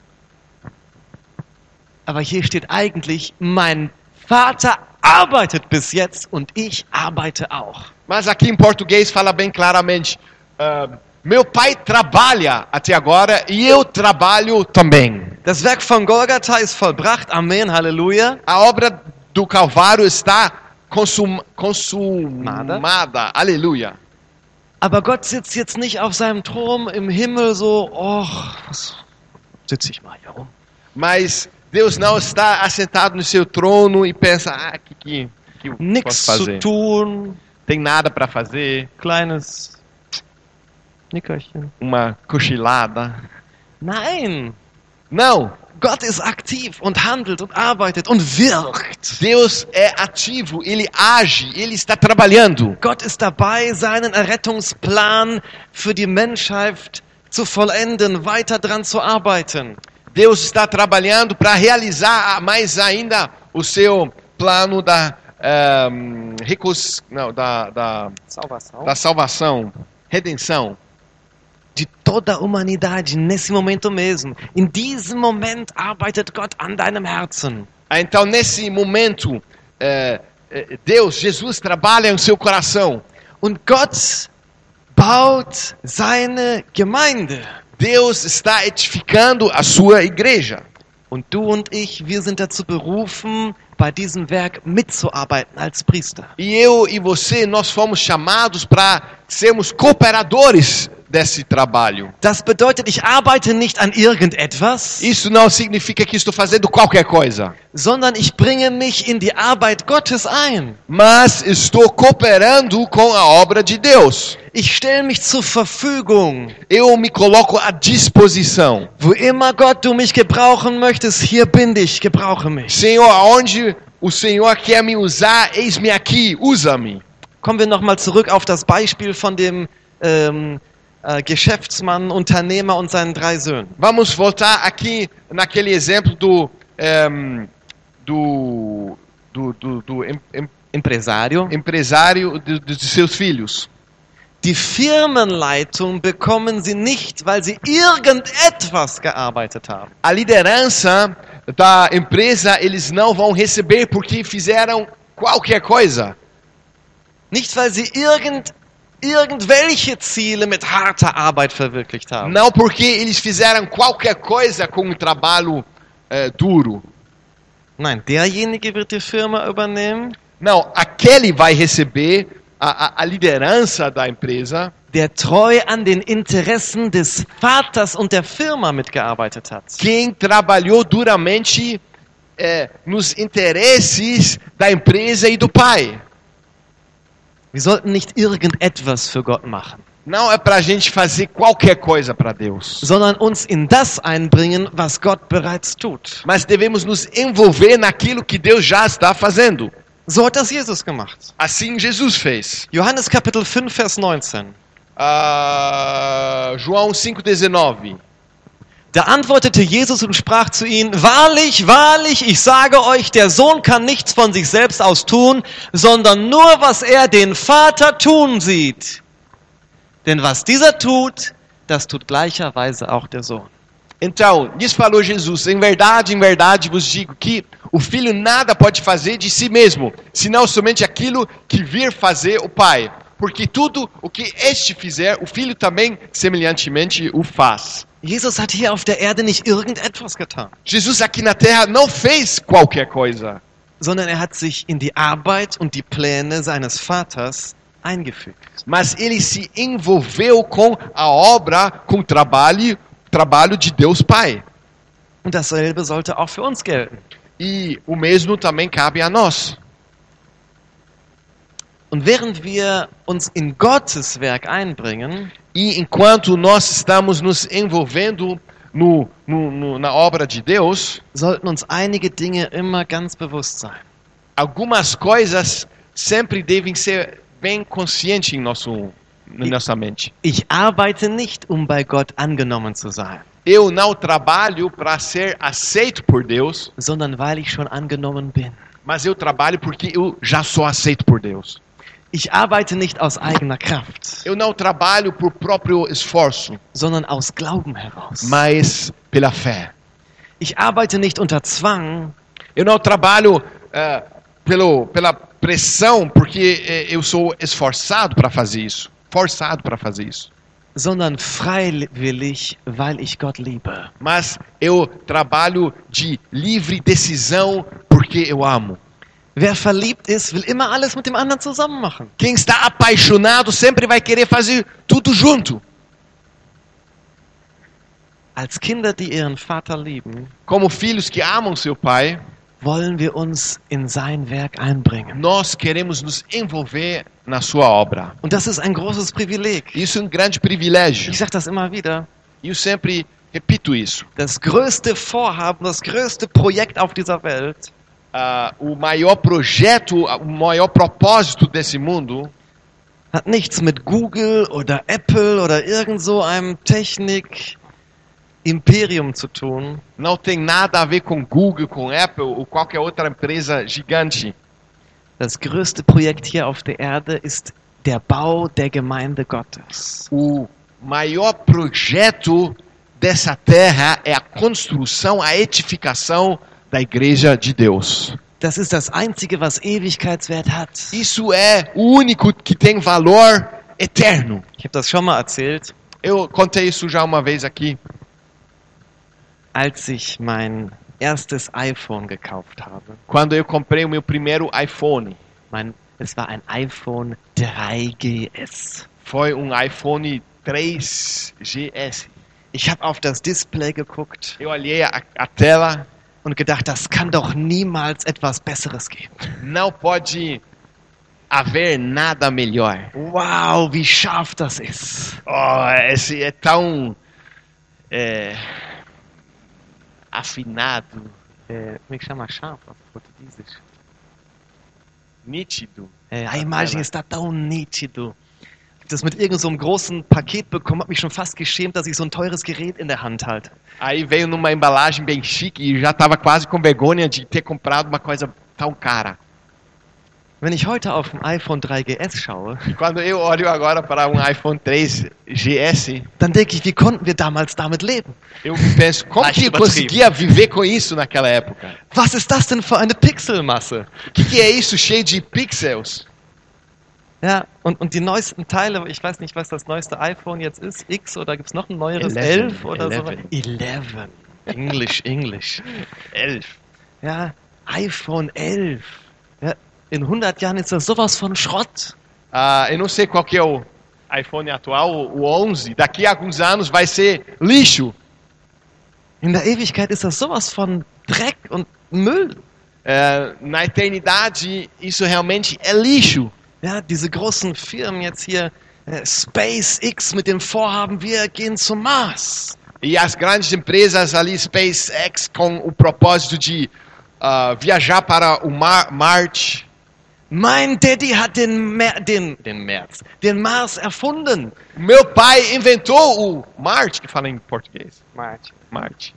Aber hier steht eigentlich, mein Vater arbeitet bis jetzt und ich arbeite auch. Mas aqui em português fala bem claramente: ah, Meu pai trabalha até agora e eu trabalho também. Das Werk von Golgatha ist vollbracht. Amen, Halleluja. A obra do Calvário está consum, consumada. Aleluia. Aber Gott sitzt jetzt nicht auf seinem Thron im Himmel so, och, was sitze ich mal hier rum. Mas Deus não está assentado no seu trono e pensa: Ah, que, que, que eu Nichts posso zu fazer? tun, Tem nada para fazer. kleines Nickerchen. Uma cochilada. Nein, Não. Gott ist aktiv und handelt und arbeitet und wirkt. Deus é ativo, ele age, ele está trabalhando. Gott ist dabei, seinen Errettungsplan für die Menschheit zu vollenden, weiter dran zu arbeiten. Deus está trabalhando para realizar mais ainda o seu plano da, ehm, recon- não, da, da, da salvação, redenção. De toda a humanidade, nesse momento mesmo. In diesem Moment arbeitet Gott an deinem Herzen. Então, nesse momento, eh, eh, Deus, Jesus trabalha no seu coração. Und Gott baut seine Gemeinde. Deus está edificando a sua igreja. Und du und ich, wir sind dazu berufen, bei diesem Werk mitzuarbeiten als Priester. E eu e você, nós fomos chamados para sermos cooperadores desse trabalho. Das bedeutet, ich arbeite nicht an irgendetwas, Isso não significa que estou fazendo qualquer coisa, sondern ich bringe mich in die Arbeit Gottes ein. mas estou cooperando com a obra de Deus. Ich stelle mich zur Verfügung. Eu me coloco à disposição. Wo immer Gott du mich gebrauchen möchtest, hier bin ich, gebrauche mich. Senhor, aonde o Senhor quer me usar, eis-me aqui, usa-me. Kommen wir nochmal zurück auf das Beispiel von dem ähm, äh, Geschäftsmann, Unternehmer und seinen drei Söhnen. Vamos voltar aqui naquele exemplo do ehm, do, do, do, do em- em- Empresário. empresário de, de seus filhos. Die Firmenleitung bekommen sie nicht, weil sie irgendetwas gearbeitet haben. A liderança da empresa eles não vão receber porque fizeram qualquer coisa. Nicht, weil sie irgend, irgendwelche Ziele mit harter Arbeit verwirklicht haben. Não porque eles fizeram qualquer coisa com um trabalho eh, duro. Nein, derjenige wird die Firma übernehmen, Não, aquele vai receber a, a, a liderança da empresa der treu an den Interessen des Vaters und der Firma mitgearbeitet hat. quem trabalhou duramente é, nos interesses da empresa e do pai. Wir sollten nicht irgendetwas für Gott machen, Não é para a gente fazer qualquer coisa para Deus, sondern uns in das einbringen, was Gott bereits tut. mas devemos nos envolver naquilo que Deus já está fazendo. So hat das Jesus gemacht. Assim Jesus fez. Johannes Kapitel 5, Vers 19. Ah, João 5,19. Da antwortete Jesus und sprach zu ihnen, Wahrlich, wahrlich, ich sage euch, der Sohn kann nichts von sich selbst aus tun, sondern nur, was er den Vater tun sieht. Denn was dieser tut, das tut gleicherweise auch der Sohn. Então, lhes falou Jesus: Em verdade, em verdade vos digo que o filho nada pode fazer de si mesmo, senão somente aquilo que vir fazer o Pai. Porque tudo o que este fizer, o filho também semelhantemente o faz. Jesus hat hier auf der Erde nicht irgendetwas getan, Jesus aqui na terra não fez qualquer coisa, sondern er hat sich in die Arbeit und die Pläne seines Vaters eingefügt. mas ele se envolveu com a obra, com o trabalho, trabalho de Deus Pai. Und dasselbe sollte auch für uns gelten. E o mesmo também cabe a nós. Und während wir uns in Gottes Werk einbringen, E enquanto nós estamos nos envolvendo no, no- no- na obra de Deus, sollten uns einige Dinge immer ganz bewusst sein. algumas coisas sempre devem ser bem conscientes em, nosso, em nossa mente. Ich arbeite nicht, um bei Gott angenommen zu sein, Eu não trabalho para ser aceito por Deus, sondern weil ich schon angenommen bin. mas eu trabalho porque eu já sou aceito por Deus. Ich arbeite nicht aus eigener Kraft, Eu não trabalho por próprio esforço, sondern aus Glauben heraus. mas pela fé. Ich arbeite nicht unter Zwang, Eu não trabalho eh, pelo, pela pressão porque eh, eu sou esforçado para fazer isso, forçado para fazer isso. sondern freiwillig, weil ich Gott liebe. Mas eu trabalho de livre decisão porque eu amo. Wer verliebt ist, will immer alles mit dem anderen zusammen machen. Quem está apaixonado sempre vai querer fazer tudo junto. Als Kinder, die ihren Vater lieben, Como filhos que amam seu pai, wollen wir uns in sein Werk einbringen. nós queremos nos envolver na sua obra. Und das ist ein großes Privileg. Isso é um grande privilégio. Ich sage das immer wieder. E eu sempre repito isso. Das größte Vorhaben, das größte Projekt auf dieser Welt Ah, o maior projeto, o maior propósito desse mundo hat nichts mit Google oder Apple oder irgend so einem Technik-Imperium zu tun, não tem nada a ver com Google, com Apple ou qualquer outra empresa gigante. Das größte Projekt hier auf der Erde ist der Bau der Gemeinde Gottes. O maior projeto dessa terra é a construção, a edificação da igreja de Deus. Das ist das Einzige, was Ewigkeitswert hat. Isso é o único que tem valor eterno. Ich habe das schon mal erzählt, Eu contei isso já uma vez aqui. als ich mein erstes iPhone gekauft habe. Quando eu comprei o meu primeiro iPhone. Mein, es war ein iPhone 3GS. Foi um iPhone 3GS. Ich habe auf das Display geguckt Eu olhei a, a tela. Und gedacht, das kann doch niemals etwas Besseres geben. Não pode haver nada melhor. Wow, wie scharf das ist. Oh, esse é tão é, afinado, É, como é que chama auf Português? nítido. É, a imagem está tão nítido. Das mit irgendeinem so einem großen Paket bekommen, habe mich schon fast geschämt, dass ich so ein teures Gerät in der Hand halte. Aí veio numa embalagem bem chique e já estava quase com vergonha de ter comprado uma coisa tão cara. Wenn ich heute auf ein iPhone 3GS schaue, quando eu olho agora para um iPhone 3 GS, dann denke ich, wie konnten wir damals damit leben? eu penso, como que eu conseguia viver com isso naquela época? Was ist das denn für eine Pixelmasse? O que, que é isso cheio de pixels? Ja, und, und die neuesten Teile, ich weiß nicht, was das neueste iPhone jetzt ist, X oder gibt es noch ein neueres, 11, 11 oder so? 11. 11. Englisch, Englisch. Elf. Ja, iPhone 11. Ja, in 100 Jahren ist das sowas von Schrott. Ah, eu não sei qual que é o iPhone atual, o 11. Daqui a alguns anos vai ser lixo. In der Ewigkeit ist das sowas von Dreck und Müll. É, na eternidade, isso realmente é lixo. Ja, diese großen Firmen jetzt hier, äh, SpaceX mit dem Vorhaben, wir gehen zum Mars. E as grandes empresas ali, SpaceX, com o propósito de ah, viajar para o Mar Marte. Mein Daddy hat den, Mer den, den März, den Mars erfunden. Meu pai inventou o Marte, que fala em português. Marte. Marte.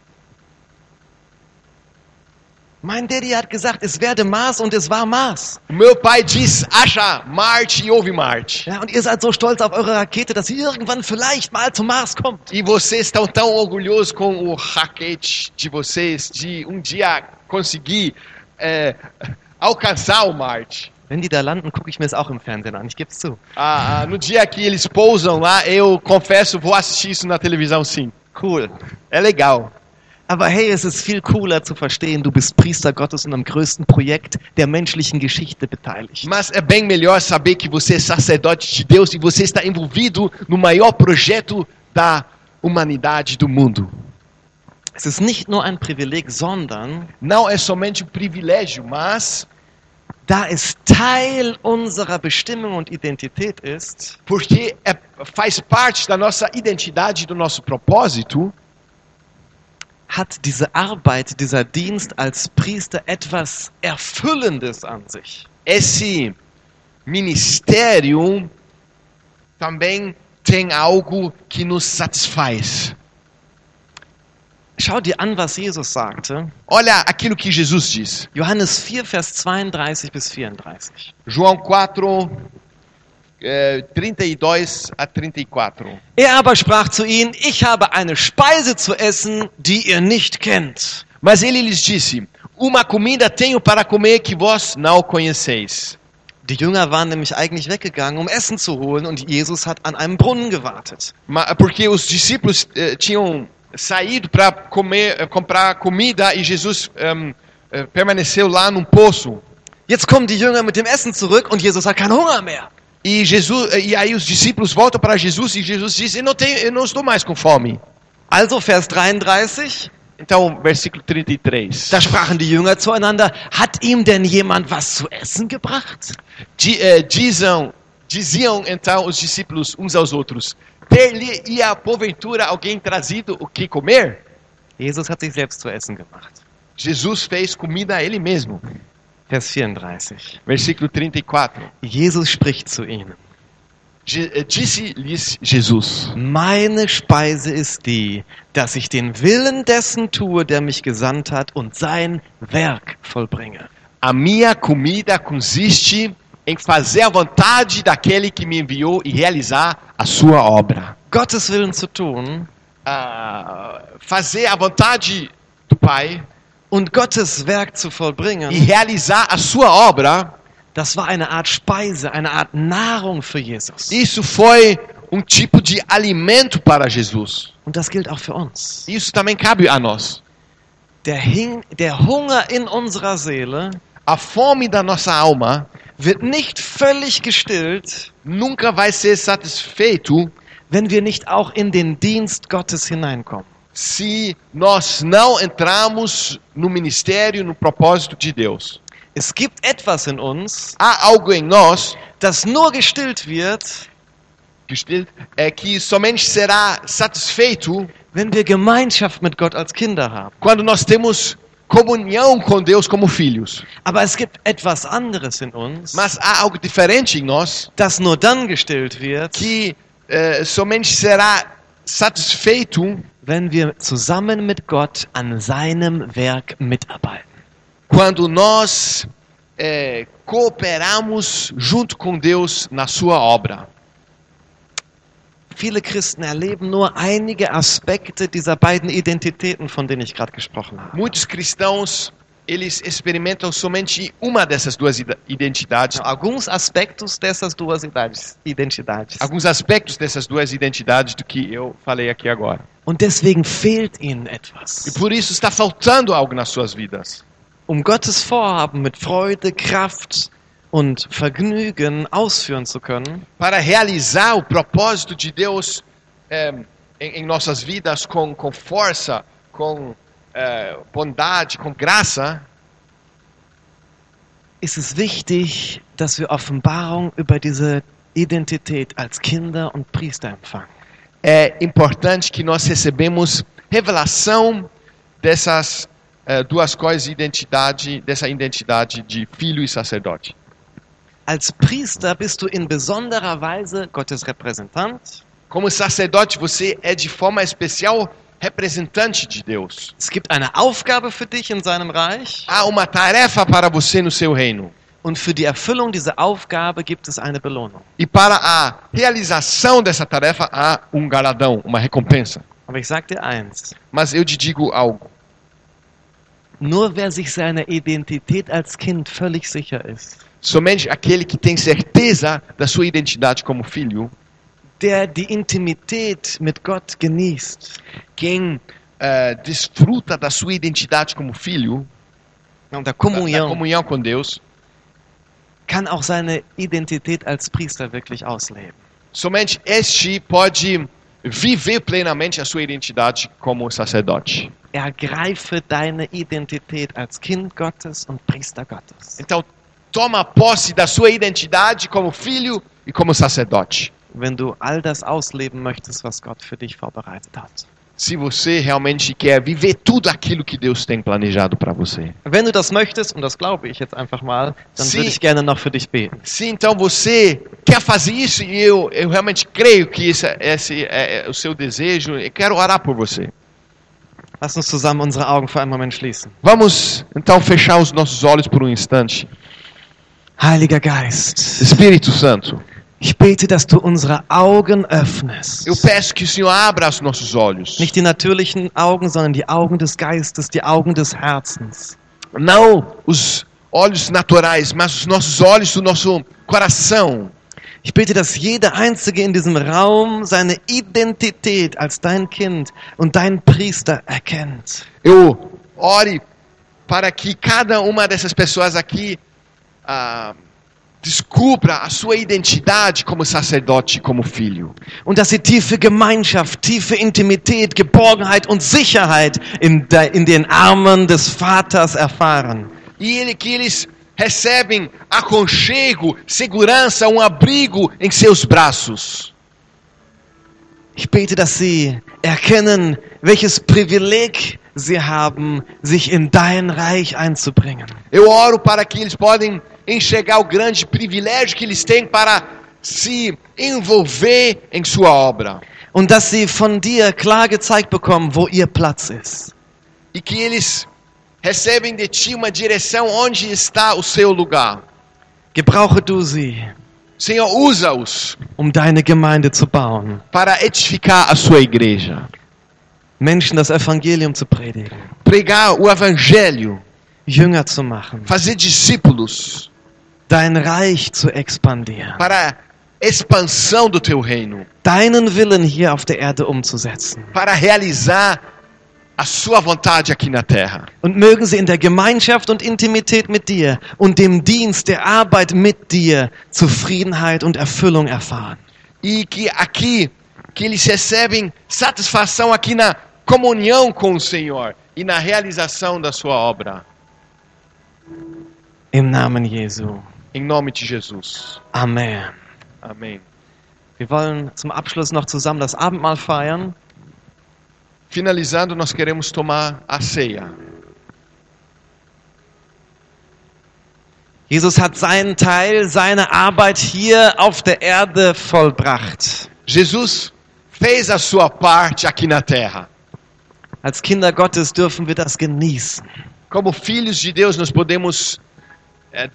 Mein Daddy hat gesagt, es werde Mars und es war Mars. Meu pai diz, acha Marte e ouve Marte. Ja, und ihr seid so stolz auf eure Rakete, dass sie irgendwann vielleicht mal zum Mars kommt. E vocês estão tão orgulhosos com o raquete de vocês de um dia conseguir é, alcançar o Marte. Wenn die da landen, gucke ich mir es auch im Fernsehen an, ich gebe es zu. Ah, ah, no dia que eles pousam lá, eu confesso, vou assistir isso na televisão sim. Cool. É legal. Aber hey, es ist viel cooler zu verstehen, du bist Priester Gottes und am größten Projekt der menschlichen Geschichte beteiligt. Mas é bem melhor saber que você é sacerdote de Deus e você está envolvido no maior projeto da humanidade do mundo. Es ist nicht nur ein Privileg, sondern Não é somente um privilégio, mas da es Teil unserer Bestimmung und Identität ist, porque é, faz parte da nossa identidade, do nosso propósito, hat diese Arbeit, dieser Dienst als Priester etwas Erfüllendes an sich. esse ministério também tem algo que nos satisfaz. Schau dir an, was Jesus sagte. Olha aquilo que Jesus diz. Johannes 4, Vers 32 bis 34. João 4, 32 a 34. Er aber sprach zu ihnen, ich habe eine Speise zu essen, die ihr nicht kennt. Mas ele lhes disse: Uma comida tenho para comer que vós não conheceis. Die Jünger waren nämlich eigentlich weggegangen, um Essen zu holen, und Jesus hat an einem Brunnen gewartet. Porque os discípulos eh, tinham saído para comer, eh, comprar comida e Jesus ehm, eh, permaneceu lá num poço. Jetzt kommen die Jünger mit dem Essen zurück und Jesus hat keinen Hunger mehr. E Jesus e aí os discípulos voltam para Jesus e Jesus diz: eu não, tenho, eu não estou mais com fome. Also Vers 33, Então, versículo 33. da sprachen die Jünger zueinander, hat ihm denn jemand was zu essen gebracht? Di, eh, diziam então os discípulos uns aos outros: Ter-lhe-ia porventura alguém trazido o que comer? Jesus hat sich selbst zu essen gemacht. Jesus fez comida a ele mesmo. Vers 34. Versículo 34. Jesus spricht zu ihnen. Eh, Disse-lhes Jesus: Meine Speise ist die, dass ich den Willen dessen tue, der mich gesandt hat und sein Werk vollbringe. A minha comida consiste em fazer a vontade daquele que me enviou e realizar a sua obra. Gottes Willen zu tun Ah, fazer a vontade do Pai und Gottes Werk zu e vollbringen, realizar a sua obra, das war eine Art Speise, eine Art Nahrung für Jesus. isso foi um tipo de alimento para Jesus. Und das gilt auch für uns. Isso também cabe a nós. Der, Hing, der Hunger in unserer Seele A fome da nossa alma wird nicht völlig gestillt, nunca vai ser satisfeito wenn wir nicht auch in den Dienst Gottes hineinkommen. Se nós não entrarmos no ministério, no propósito de Deus. Es gibt etwas in uns, Há algo em nós das nur gestillt wird, gestillt, é que somente será satisfeito wenn wir Gemeinschaft mit Gott als Kinder haben. quando nós temos comunhão com Deus como filhos. Aber es gibt etwas anderes in uns, Mas há algo diferente em nós das nur dann gestillt wird, que eh, somente será satisfeito wenn wir zusammen mit Gott an seinem Werk mitarbeiten. quando nós eh, cooperamos junto com Deus na sua obra. Viele Christen erleben nur einige Aspekte dieser beiden Identitäten, von denen ich gerade gesprochen habe. Muitos cristãos, eles experimentam somente uma dessas duas ida- identidades, Alguns aspectos dessas duas idades- identidades. alguns aspectos dessas duas identidades do que eu falei aqui agora. Und deswegen fehlt ihnen etwas. E por isso está faltando algo nas suas vidas. Um Gottes Vorhaben mit Freude, Kraft und Vergnügen ausführen zu können, Para realizar o propósito de Deus eh, em, em nossas vidas com, com força, com eh, bondade, com graça, ist es wichtig, dass wir Offenbarung über diese Identität als Kinder und Priester empfangen. é importante que nós recebemos revelação dessas eh, duas coisas, identidade, dessa identidade de filho e sacerdote. Als Priester bist du in besonderer Weise Gottes Repräsentant. Como sacerdote, você é de forma especial representante de Deus. Es gibt eine Aufgabe für dich in seinem Reich Há uma tarefa para você no seu reino. und für die Erfüllung dieser Aufgabe gibt es eine Belohnung. E para a realização dessa tarefa há um galadão, uma recompensa. Aber ich sage dir eins, Mas eu te digo algo: nur wer sich seiner Identität als Kind völlig sicher ist, somente aquele que tem certeza da sua identidade como filho, der die Intimität mit Gott genießt quem eh, desfruta da sua identidade como filho, der da, da Kommunion, comunhão com Deus, kann auch seine Identität als Priester wirklich ausleben. somente este pode viver plenamente a sua identidade como sacerdote. Ergreife deine Identität als Kind Gottes und Priester Gottes. Então, toma posse da sua identidade como filho e como sacerdote. Wenn du all das ausleben möchtest, was Gott für dich vorbereitet hat. Se você realmente quer viver tudo aquilo que Deus tem planejado para você. Wenn du das möchtest, und das glaube ich jetzt einfach mal, dann Sie- würde ich gerne noch für dich beten. Se então você quer fazer isso, e eu, eu realmente creio que esse, esse é, é o seu desejo, eu quero orar por você. Lass uns zusammen unsere Augen für einen Moment schließen. Vamos então fechar os nossos olhos por um instante. Heiliger Geist, Espírito Santo, ich bete, dass du unsere Augen öffnest. eu peço que o Senhor abra os nossos olhos. Nicht die natürlichen Augen, sondern die Augen des Geistes, die Augen des Herzens. Não os olhos naturais, mas os nossos olhos do nosso coração. Ich bete, dass jeder Einzige in diesem Raum seine Identität als dein Kind und dein Priester erkennt. Eu ore para que cada uma dessas pessoas aqui ah, descubra a sua identidade como sacerdote, como filho. Und dass sie tiefe Gemeinschaft, tiefe Intimität, Geborgenheit und Sicherheit in, de, in den Armen des Vaters erfahren. E ele, que eles recebem aconchego, segurança, um abrigo em seus braços. Ich bete, dass sie erkennen, welches Privileg sie haben, sich in dein Reich einzubringen. Eu oro para que eles podem enxergar o grande privilégio que eles têm para se envolver em sua obra. Und dass sie von dir klar gezeigt bekommen, wo ihr Platz ist. E que eles recebem de ti uma direção onde está o seu lugar. Gebrauche du sie, Senhor, usa-os um deine Gemeinde zu bauen, para edificar a sua igreja. Menschen das Evangelium zu predigen, Pregar o evangelho, Jünger zu machen, fazer discípulos dein Reich zu expandieren, para expansão do teu reino, deinen Willen hier auf der Erde umzusetzen. para realizar a sua vontade aqui na terra. Und mögen sie in der Gemeinschaft und Intimität mit dir und dem Dienst der Arbeit mit dir Zufriedenheit und Erfüllung erfahren. E que aqui, que eles recebem satisfação aqui na comunhão com o Senhor e na realização da sua obra. Im Namen Jesu. Em nome de Jesus. Amen. Amém. Wir wollen zum Abschluss noch zusammen das Abendmahl feiern. Finalizando, nós queremos tomar a ceia. Jesus hat seinen Teil, seine Arbeit hier auf der Erde vollbracht. Jesus fez a sua parte aqui na terra. Als Kinder Gottes dürfen wir das genießen. Como filhos de Deus, nós podemos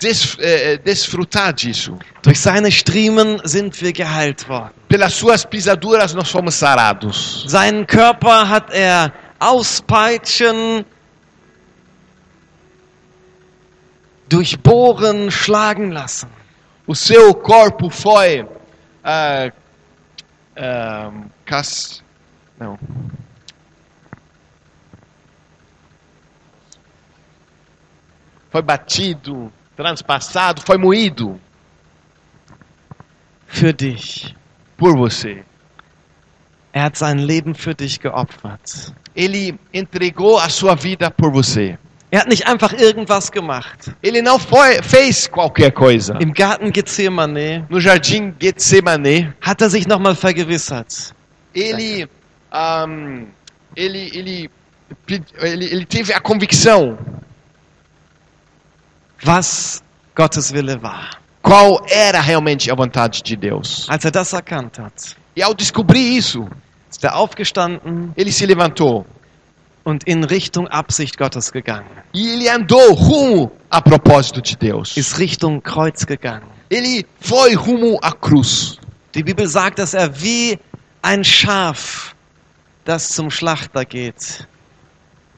des, eh, desfrutar disso. Durch seine Striemen sind wir geheilt worden. Pelas suas pisaduras, nós fomos sarados. Seinen Körper hat er auspeitschen, durchbohren, schlagen lassen. O seu corpo foi. ah, ah, cas... Não. Foi batido, transpassado, foi moído Für dich. por você. Er hat sein Leben für dich geopfert. ele entregou a sua vida por você. Er hat nicht einfach irgendwas gemacht. Ele não foi, fez qualquer coisa. Im Garten Gethsemane No jardim Getsemane, hat er sich nochmal vergewissert. ele, ahm, ele, ele, ele, ele teve a convicção was Gottes Wille war. qual era realmente a vontade de Deus. Als er das erkannt hat, E ao descobrir isso, ist er aufgestanden ele se levantou und in Richtung Absicht Gottes gegangen. e ele andou rumo a propósito de Deus. Ist Richtung Kreuz gegangen. Ele foi rumo à cruz. Die Bibel sagt, dass er wie ein Schaf, das zum Schlachter geht,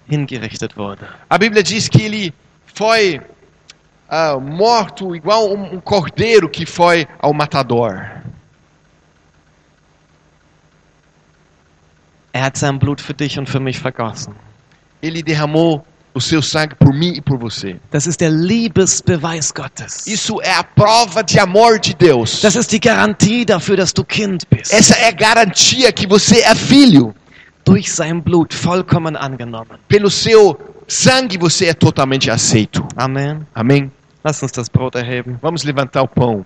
hingerichtet wurde. A Bíblia diz que ele foi ah, morto igual um, um cordeiro que foi ao matador. Er hat sein Blut für dich und für mich vergossen. Ele derramou o seu sangue por mim e por você. Das ist der Liebesbeweis Gottes. Isso é a prova de amor de Deus. Das ist die Garantie dafür, dass du Kind bist. Essa é a garantia que você é filho. Durch sein Blut vollkommen angenommen. Pelo seu sangue você é totalmente aceito. Amen. Amém? Lass uns das Brot erheben. Vamos levantar o pão.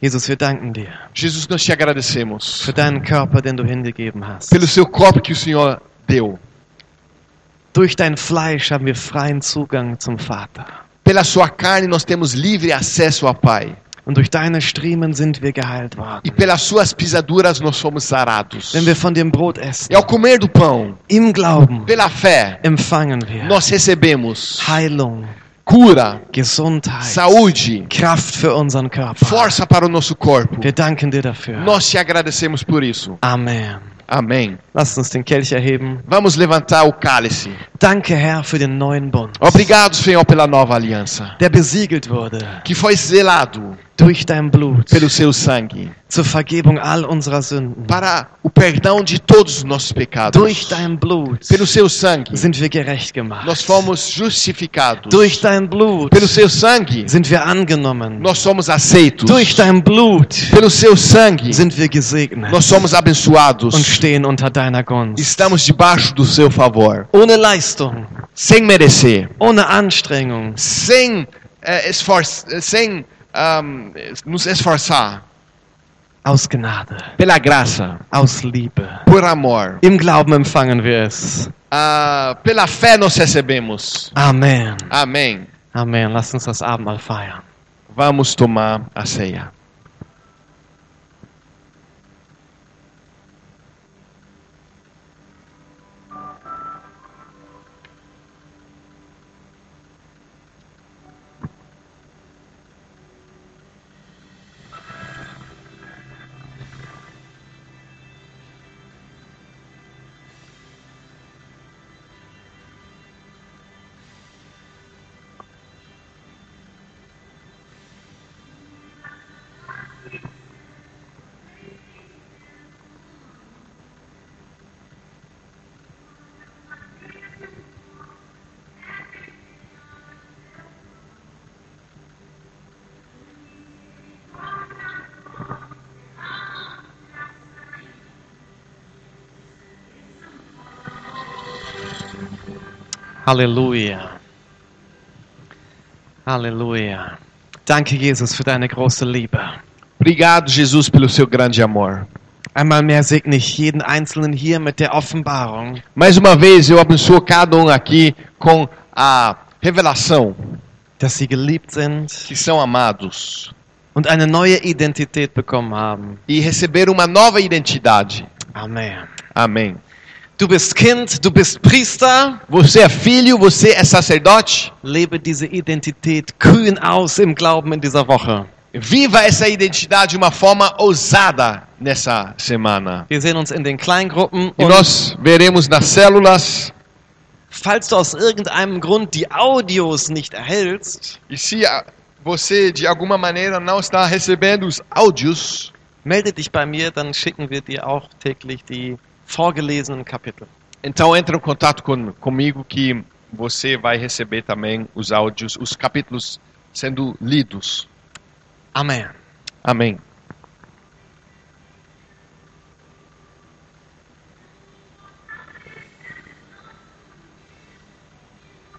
Jesus, wir danken dir Jesus, nós te agradecemos für deinen Körper, den du hingegeben hast. pelo seu corpo que o Senhor deu. Durch dein Fleisch haben wir freien Zugang zum Vater. Pela sua carne nós temos livre acesso ao Pai. Und durch deine Striemen sind wir geheilt E worden. pelas suas pisaduras nós fomos sarados. Wenn wir von dem Brot essen, E ao comer do pão, im Glauben pela fé, empfangen wir nós recebemos Heilung, cura, Gesundheit, saúde, Kraft für unseren Körper. força para o nosso corpo. Wir danken dir dafür. Nós te agradecemos por isso. Amen. Amém. Lass uns den Kelch erheben. Vamos levantar o cálice. Danke, Herr, für den neuen Bund, Obrigado, Senhor, pela nova aliança, der besiegelt wurde que foi zelado durch dein Blut pelo seu sangue zur Vergebung all unserer Sünden. para o perdão de todos os nossos pecados. Durch dein Blut Pelo seu sangue, sind wir gerecht gemacht. nós fomos justificados. Durch dein Blut Pelo seu sangue, sind wir angenommen. nós somos aceitos. Durch dein Blut Pelo seu sangue, sind wir gesegnet nós somos abençoados. und stehen unter deiner Gunst. Estamos debaixo do seu favor, Ohne Leistung, sem merecer, ohne Anstrengung, sem eh, esfor sem ahm, nos esforçar, aus Gnade, pela graça, aus Liebe. por amor. Im Glauben empfangen wir es. Ah, pela fé nós recebemos. Amen. Amém. Amen. Lass uns das Abendmahl feiern. Vamos tomar a ceia. Halleluja. Halleluja. Danke, Jesus, für deine große Liebe. Obrigado, Jesus, pelo seu grande amor. Einmal mehr segne ich jeden Einzelnen hier mit der Offenbarung, Mais uma vez, eu abençoo cada um aqui com a revelação dass sie geliebt sind que são amados und eine neue Identität bekommen haben. e receber uma nova identidade. Amen. Amém. Du bist Kind, du bist Priester. Você é filho, você é sacerdote. Lebe diese Identität kühn aus im Glauben in dieser Woche. Viva essa identidade de uma forma ousada nessa semana. Wir sehen uns in den Kleingruppen E nós veremos nas células. falls du aus irgendeinem Grund die Audios nicht erhältst, E se você de alguma maneira não está recebendo os áudios, melde dich bei mir, dann schicken wir dir auch täglich die vorgelesenen Kapitel. então entre em contato com, comigo que você vai receber também os áudios, os capítulos sendo lidos. Amen. Amém.